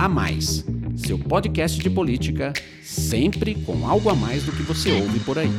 A Mais, seu podcast de política, sempre com algo a mais do que você ouve por aí.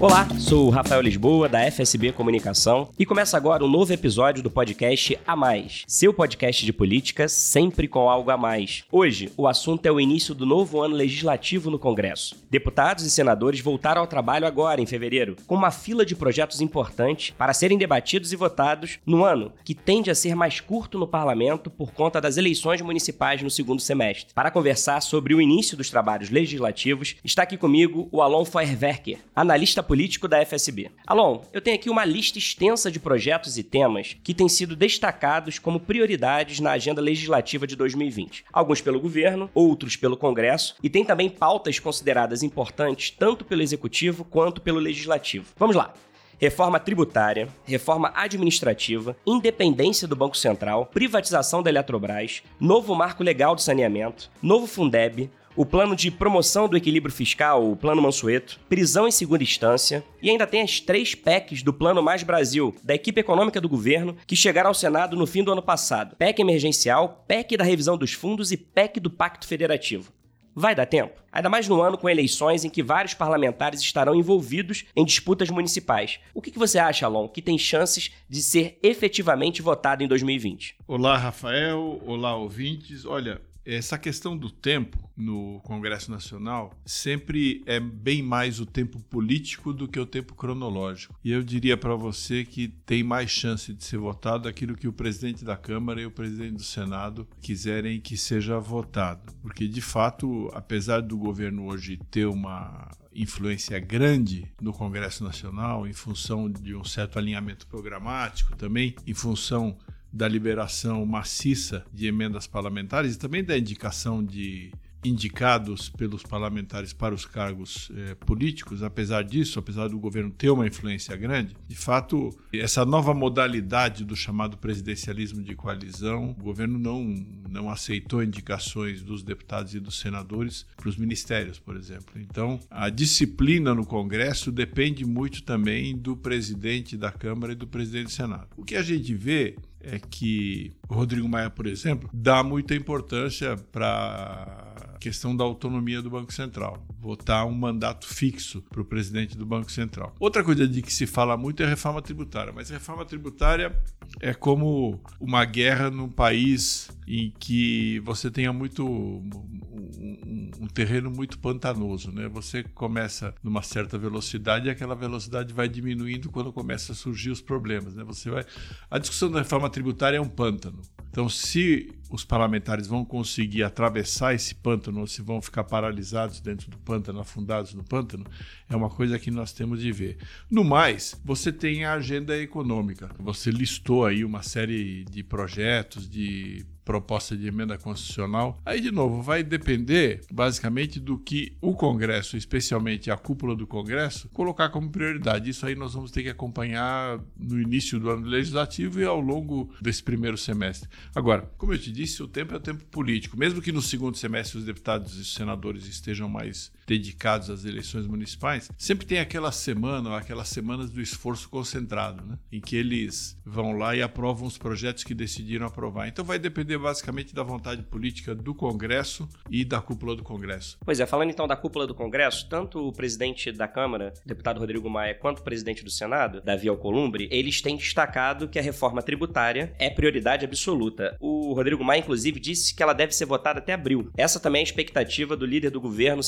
Olá, sou o Rafael Lisboa, da FSB Comunicação, e começa agora um novo episódio do podcast A Mais, seu podcast de política sempre com algo a mais. Hoje, o assunto é o início do novo ano legislativo no Congresso. Deputados e senadores voltaram ao trabalho agora, em fevereiro, com uma fila de projetos importantes para serem debatidos e votados no ano que tende a ser mais curto no parlamento por conta das eleições municipais no segundo semestre. Para conversar sobre o início dos trabalhos legislativos, está aqui comigo o Alon Feuerwerker, analista político da FSB. Alon, eu tenho aqui uma lista extensa de projetos e temas que têm sido destacados como prioridades na agenda legislativa de 2020. Alguns pelo governo, outros pelo Congresso, e tem também pautas consideradas importantes tanto pelo executivo quanto pelo legislativo. Vamos lá. Reforma tributária, reforma administrativa, independência do Banco Central, privatização da Eletrobras, novo marco legal do saneamento, novo Fundeb, o plano de promoção do equilíbrio fiscal, o Plano Mansueto, prisão em segunda instância e ainda tem as três PECs do Plano Mais Brasil, da equipe econômica do governo, que chegaram ao Senado no fim do ano passado. PEC emergencial, PEC da revisão dos fundos e PEC do Pacto Federativo. Vai dar tempo? Ainda mais no ano com eleições em que vários parlamentares estarão envolvidos em disputas municipais. O que você acha, Alon, que tem chances de ser efetivamente votado em 2020? Olá, Rafael. Olá, ouvintes. Olha, essa questão do tempo no Congresso Nacional sempre é bem mais o tempo político do que o tempo cronológico. E eu diria para você que tem mais chance de ser votado aquilo que o presidente da Câmara e o presidente do Senado quiserem que seja votado. Porque, de fato, apesar do governo hoje ter uma influência grande no Congresso Nacional, em função de um certo alinhamento programático, também em função da liberação maciça de emendas parlamentares e também da indicação de indicados pelos parlamentares para os cargos eh, políticos, apesar disso, apesar do governo ter uma influência grande, de fato, essa nova modalidade do chamado presidencialismo de coalizão, o governo não, não aceitou indicações dos deputados e dos senadores para os ministérios, por exemplo. Então, a disciplina no Congresso depende muito também do presidente da Câmara e do presidente do Senado. O que a gente vê é que o Rodrigo Maia, por exemplo, dá muita importância para a questão da autonomia do Banco Central, votar um mandato fixo para o presidente do Banco Central. Outra coisa de que se fala muito é a reforma tributária, mas a reforma tributária é como uma guerra num país em que você tenha muito um, um, terreno muito pantanoso, né? Você começa numa certa velocidade e aquela velocidade vai diminuindo quando começa a surgir os problemas, né? Você vai a discussão da reforma tributária é um pântano. Então, se os parlamentares vão conseguir atravessar esse pântano ou se vão ficar paralisados dentro do pântano, afundados no pântano, é uma coisa que nós temos de ver. No mais, você tem a agenda econômica. Você listou aí uma série de projetos, de proposta de emenda constitucional. Aí, de novo, vai depender basicamente do que o Congresso, especialmente a cúpula do Congresso, colocar como prioridade. Isso aí nós vamos ter que acompanhar no início do ano legislativo e ao longo desse primeiro semestre. Agora, como eu te disse, o tempo é o tempo político. Mesmo que no segundo semestre os deputados e os senadores estejam mais dedicados às eleições municipais, sempre tem aquela semana, aquelas semanas do esforço concentrado, né? em que eles vão lá e aprovam os projetos que decidiram aprovar. Então vai depender basicamente da vontade política do Congresso e da cúpula do Congresso. Pois é, falando então da cúpula do Congresso, tanto o presidente da Câmara, deputado Rodrigo Maia, quanto o presidente do Senado, Davi Alcolumbre, eles têm destacado que a reforma tributária é prioridade absoluta. O Rodrigo Maia, inclusive, disse que ela deve ser votada até abril. Essa também é a expectativa do líder do governo, o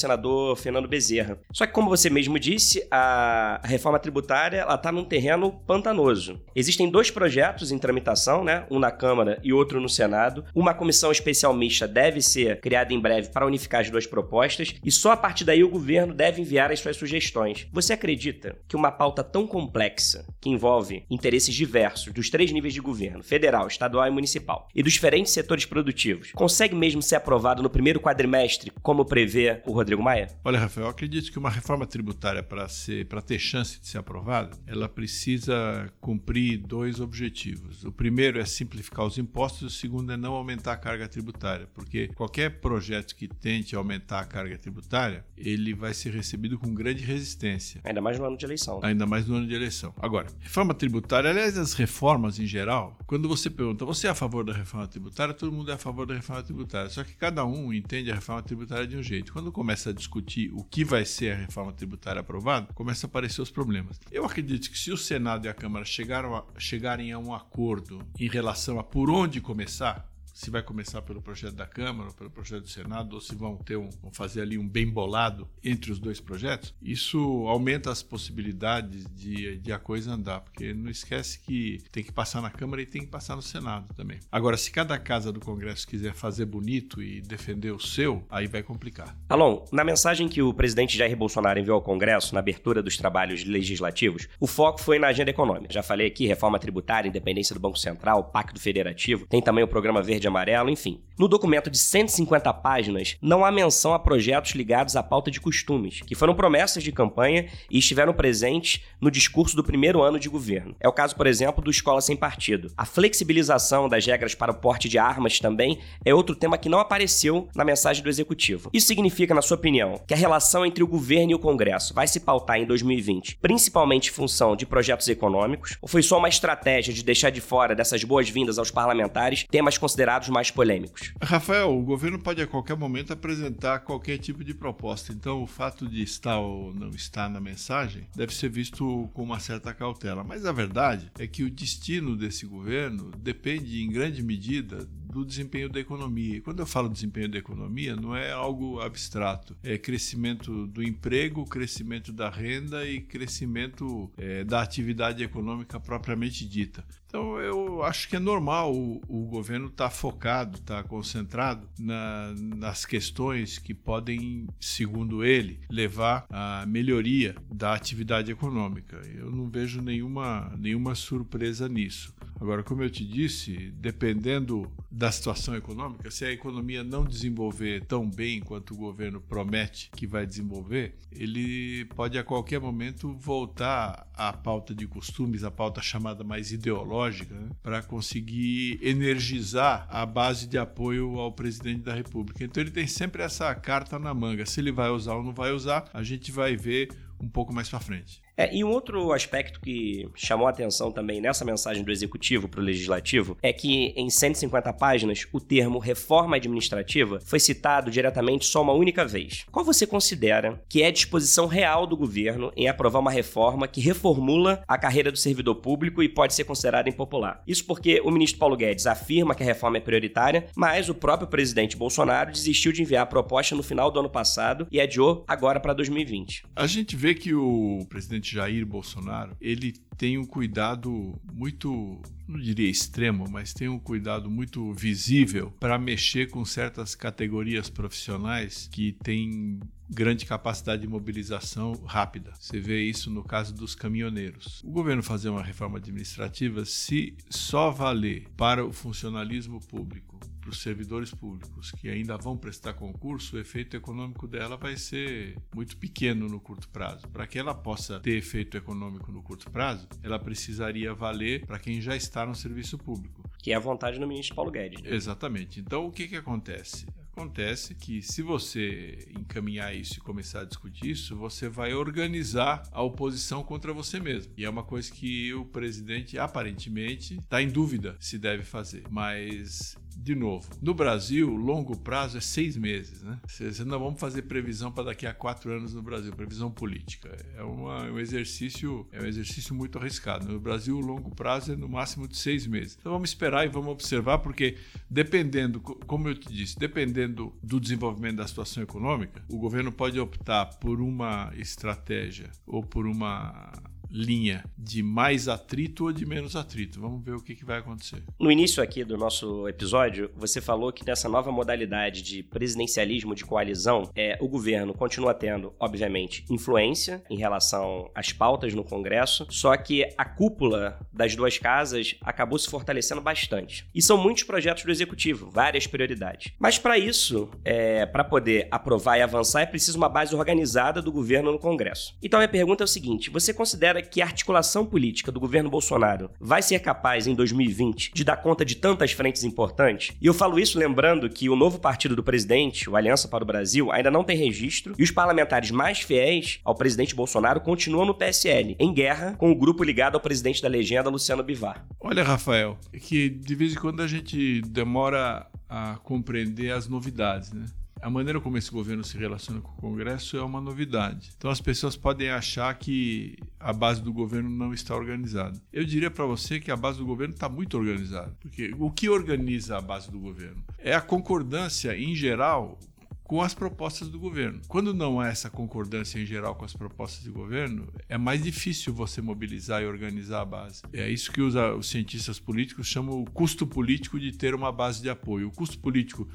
Fernando Bezerra. Só que, como você mesmo disse, a reforma tributária está num terreno pantanoso. Existem dois projetos em tramitação, né? um na Câmara e outro no Senado uma comissão especial mista deve ser criada em breve para unificar as duas propostas e só a partir daí o governo deve enviar as suas sugestões. Você acredita que uma pauta tão complexa, que envolve interesses diversos dos três níveis de governo, federal, estadual e municipal, e dos diferentes setores produtivos, consegue mesmo ser aprovado no primeiro quadrimestre, como prevê o Rodrigo Maia? Olha, Rafael, eu acredito que uma reforma tributária para ser para ter chance de ser aprovada, ela precisa cumprir dois objetivos. O primeiro é simplificar os impostos, o segundo é não aumentar a carga tributária, porque qualquer projeto que tente aumentar a carga tributária, ele vai ser recebido com grande resistência. Ainda mais no ano de eleição. Né? Ainda mais no ano de eleição. Agora, reforma tributária, aliás, as reformas em geral, quando você pergunta, você é a favor da reforma tributária? Todo mundo é a favor da reforma tributária. Só que cada um entende a reforma tributária de um jeito. Quando começa a discutir o que vai ser a reforma tributária aprovada, começa a aparecer os problemas. Eu acredito que se o Senado e a Câmara chegaram a, chegarem a um acordo em relação a por onde começar, se vai começar pelo projeto da Câmara, ou pelo projeto do Senado, ou se vão ter um, vão fazer ali um bem bolado entre os dois projetos, isso aumenta as possibilidades de, de a coisa andar, porque não esquece que tem que passar na Câmara e tem que passar no Senado também. Agora, se cada casa do Congresso quiser fazer bonito e defender o seu, aí vai complicar. Alon, na mensagem que o presidente Jair Bolsonaro enviou ao Congresso na abertura dos trabalhos legislativos, o foco foi na agenda econômica. Já falei aqui, reforma tributária, independência do Banco Central, Pacto Federativo, tem também o programa Verde verde e amarelo, enfim. No documento de 150 páginas, não há menção a projetos ligados à pauta de costumes, que foram promessas de campanha e estiveram presentes no discurso do primeiro ano de governo. É o caso, por exemplo, do Escola Sem Partido. A flexibilização das regras para o porte de armas também é outro tema que não apareceu na mensagem do Executivo. Isso significa, na sua opinião, que a relação entre o governo e o Congresso vai se pautar em 2020, principalmente em função de projetos econômicos, ou foi só uma estratégia de deixar de fora dessas boas-vindas aos parlamentares temas considerados considerados mais polêmicos. Rafael, o governo pode a qualquer momento apresentar qualquer tipo de proposta, então o fato de estar ou não estar na mensagem deve ser visto com uma certa cautela. Mas a verdade é que o destino desse governo depende em grande medida do desempenho da economia. E quando eu falo desempenho da economia, não é algo abstrato. É crescimento do emprego, crescimento da renda e crescimento é, da atividade econômica propriamente dita. Então eu acho que é normal o, o governo estar tá focado, estar tá concentrado na, nas questões que podem, segundo ele, levar à melhoria da atividade econômica. Eu não vejo nenhuma, nenhuma surpresa nisso. Agora, como eu te disse, dependendo da situação econômica, se a economia não desenvolver tão bem quanto o governo promete que vai desenvolver, ele pode a qualquer momento voltar à pauta de costumes, à pauta chamada mais ideológica, né, para conseguir energizar a base de apoio ao presidente da República. Então ele tem sempre essa carta na manga. Se ele vai usar ou não vai usar, a gente vai ver um pouco mais para frente. É, e um outro aspecto que chamou a atenção também nessa mensagem do Executivo para o Legislativo é que em 150 páginas o termo reforma administrativa foi citado diretamente só uma única vez. Qual você considera que é a disposição real do governo em aprovar uma reforma que reformula a carreira do servidor público e pode ser considerada impopular? Isso porque o ministro Paulo Guedes afirma que a reforma é prioritária, mas o próprio presidente Bolsonaro desistiu de enviar a proposta no final do ano passado e adiou agora para 2020. A gente vê que o presidente presidente Jair Bolsonaro, ele tem um cuidado muito, não diria extremo, mas tem um cuidado muito visível para mexer com certas categorias profissionais que têm grande capacidade de mobilização rápida. Você vê isso no caso dos caminhoneiros. O governo fazer uma reforma administrativa se só valer para o funcionalismo público para os servidores públicos que ainda vão prestar concurso, o efeito econômico dela vai ser muito pequeno no curto prazo. Para que ela possa ter efeito econômico no curto prazo, ela precisaria valer para quem já está no serviço público. Que é a vontade do ministro Paulo Guedes. Né? Exatamente. Então, o que, que acontece? Acontece que se você encaminhar isso e começar a discutir isso, você vai organizar a oposição contra você mesmo. E é uma coisa que o presidente aparentemente está em dúvida se deve fazer. Mas de novo, no Brasil, longo prazo é seis meses, né? Vocês não vamos fazer previsão para daqui a quatro anos no Brasil, previsão política. É uma, um exercício, é um exercício muito arriscado. No Brasil, o longo prazo é no máximo de seis meses. Então vamos esperar e vamos observar, porque dependendo, como eu te disse, dependendo do desenvolvimento da situação econômica, o governo pode optar por uma estratégia ou por uma linha de mais atrito ou de menos atrito. Vamos ver o que, que vai acontecer. No início aqui do nosso episódio, você falou que nessa nova modalidade de presidencialismo de coalizão, é, o governo continua tendo, obviamente, influência em relação às pautas no Congresso, só que a cúpula das duas casas acabou se fortalecendo bastante. E são muitos projetos do executivo, várias prioridades. Mas para isso, é, para poder aprovar e avançar, é preciso uma base organizada do governo no Congresso. Então, minha pergunta é o seguinte: você considera que a articulação política do governo Bolsonaro vai ser capaz, em 2020, de dar conta de tantas frentes importantes? E eu falo isso lembrando que o novo partido do presidente, o Aliança para o Brasil, ainda não tem registro e os parlamentares mais fiéis ao presidente Bolsonaro continuam no PSL, em guerra com o grupo ligado ao presidente da legenda, Luciano Bivar. Olha, Rafael, é que de vez em quando a gente demora a compreender as novidades, né? A maneira como esse governo se relaciona com o Congresso é uma novidade. Então as pessoas podem achar que a base do governo não está organizada. Eu diria para você que a base do governo está muito organizada. Porque o que organiza a base do governo? É a concordância, em geral, com as propostas do governo. Quando não há essa concordância em geral com as propostas do governo, é mais difícil você mobilizar e organizar a base. É isso que os, os cientistas políticos chamam o custo político de ter uma base de apoio. O custo político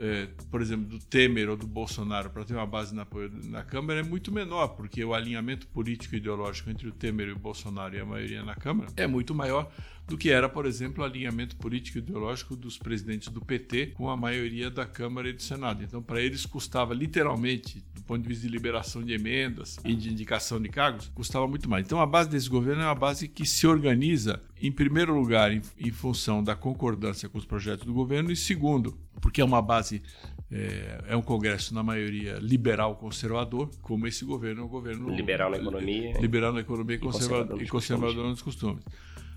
é, por exemplo, do Temer ou do Bolsonaro para ter uma base na, na Câmara é muito menor, porque o alinhamento político e ideológico entre o Temer e o Bolsonaro e a maioria na Câmara é muito maior do que era, por exemplo, o alinhamento político e ideológico dos presidentes do PT com a maioria da Câmara e do Senado. Então, para eles custava literalmente, do ponto de vista de liberação de emendas e de indicação de cargos, custava muito mais. Então, a base desse governo é uma base que se organiza, em primeiro lugar, em, em função da concordância com os projetos do governo, e segundo, porque é uma base é, é, um Congresso, na maioria, liberal conservador, como esse governo é um governo. Liberal na economia. Liberal na economia e conservador, e conservador nos costumes.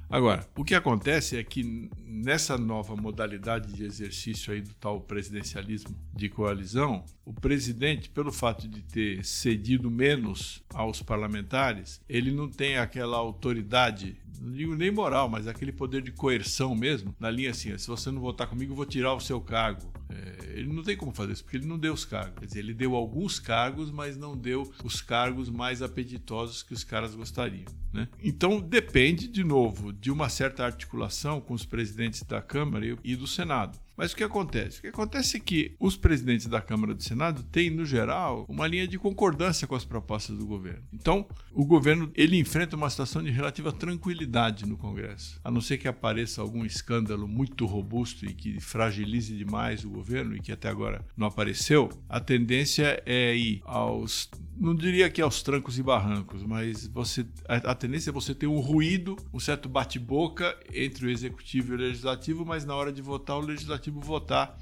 Agora, o que acontece é que nessa nova modalidade de exercício aí do tal presidencialismo de coalizão, o presidente, pelo fato de ter cedido menos aos parlamentares, ele não tem aquela autoridade não digo nem moral, mas aquele poder de coerção mesmo, na linha assim, se você não votar comigo, eu vou tirar o seu cargo. É, ele não tem como fazer isso, porque ele não deu os cargos. Quer dizer, ele deu alguns cargos, mas não deu os cargos mais apetitosos que os caras gostariam. Né? Então, depende, de novo, de uma certa articulação com os presidentes da Câmara e do Senado. Mas o que acontece? O que acontece é que os presidentes da Câmara e do Senado têm, no geral, uma linha de concordância com as propostas do governo. Então, o governo ele enfrenta uma situação de relativa tranquilidade no Congresso. A não ser que apareça algum escândalo muito robusto e que fragilize demais o governo e que até agora não apareceu, a tendência é ir aos não diria que aos trancos e barrancos, mas você a, a tendência é você ter um ruído, um certo bate-boca entre o executivo e o legislativo, mas na hora de votar o legislativo votar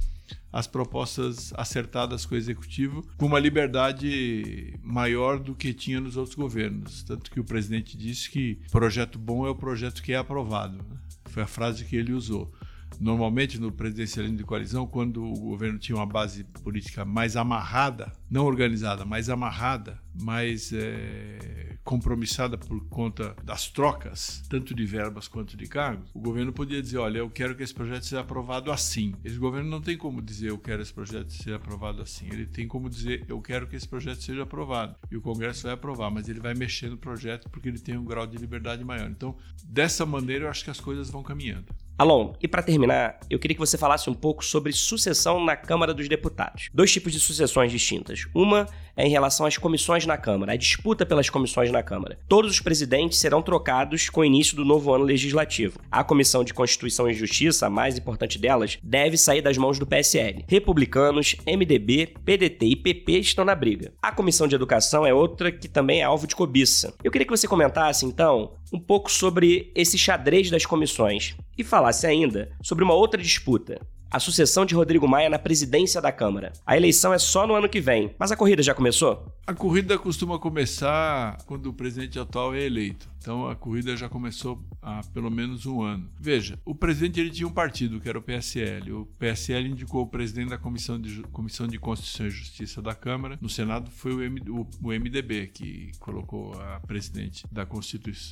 as propostas acertadas com o executivo com uma liberdade maior do que tinha nos outros governos. Tanto que o presidente disse que projeto bom é o projeto que é aprovado. Né? Foi a frase que ele usou. Normalmente, no presidencialismo de coalizão, quando o governo tinha uma base política mais amarrada, não organizada, mais amarrada, mais é, compromissada por conta das trocas, tanto de verbas quanto de cargos, o governo podia dizer: olha, eu quero que esse projeto seja aprovado assim. Esse governo não tem como dizer: eu quero esse projeto ser aprovado assim. Ele tem como dizer: eu quero que esse projeto seja aprovado. E o Congresso vai aprovar, mas ele vai mexer no projeto porque ele tem um grau de liberdade maior. Então, dessa maneira, eu acho que as coisas vão caminhando. Alon, e para terminar, eu queria que você falasse um pouco sobre sucessão na Câmara dos Deputados. Dois tipos de sucessões distintas. Uma é em relação às comissões na Câmara, a disputa pelas comissões na Câmara. Todos os presidentes serão trocados com o início do novo ano legislativo. A Comissão de Constituição e Justiça, a mais importante delas, deve sair das mãos do PSL. Republicanos, MDB, PDT e PP estão na briga. A Comissão de Educação é outra que também é alvo de cobiça. Eu queria que você comentasse, então, um pouco sobre esse xadrez das comissões e falasse ainda sobre uma outra disputa, a sucessão de Rodrigo Maia na presidência da Câmara. A eleição é só no ano que vem, mas a corrida já começou? A corrida costuma começar quando o presidente atual é eleito. Então a corrida já começou há pelo menos um ano. Veja, o presidente ele tinha um partido que era o PSL. O PSL indicou o presidente da Comissão de, Comissão de Constituição e Justiça da Câmara. No Senado foi o, M, o, o MDB que colocou a presidente da,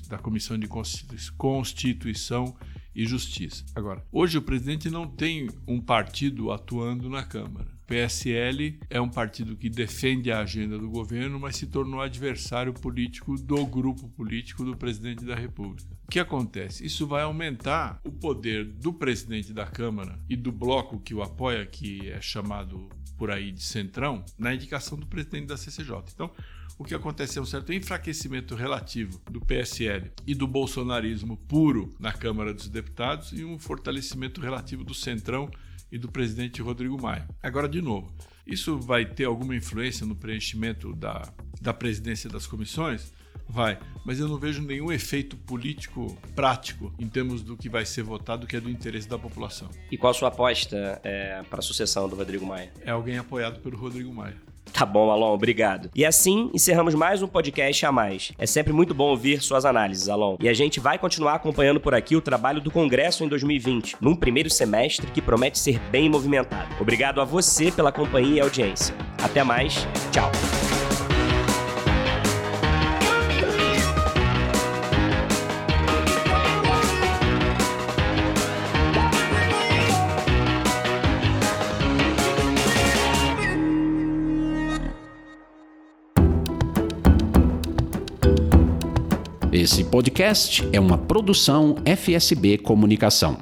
da Comissão de Constituição e Justiça. Agora, hoje o presidente não tem um partido atuando na Câmara. PSL é um partido que defende a agenda do governo, mas se tornou adversário político do grupo político do presidente da República. O que acontece? Isso vai aumentar o poder do presidente da Câmara e do bloco que o apoia, que é chamado por aí de Centrão, na indicação do presidente da CCJ. Então, o que acontece é um certo enfraquecimento relativo do PSL e do bolsonarismo puro na Câmara dos Deputados e um fortalecimento relativo do Centrão e do presidente Rodrigo Maia. Agora, de novo, isso vai ter alguma influência no preenchimento da, da presidência das comissões? Vai, mas eu não vejo nenhum efeito político prático em termos do que vai ser votado, que é do interesse da população. E qual a sua aposta é, para a sucessão do Rodrigo Maia? É alguém apoiado pelo Rodrigo Maia. Tá bom, Alon, obrigado. E assim encerramos mais um podcast a mais. É sempre muito bom ouvir suas análises, Alon. E a gente vai continuar acompanhando por aqui o trabalho do Congresso em 2020, num primeiro semestre que promete ser bem movimentado. Obrigado a você pela companhia e audiência. Até mais, tchau. Esse podcast é uma produção FSB Comunicação.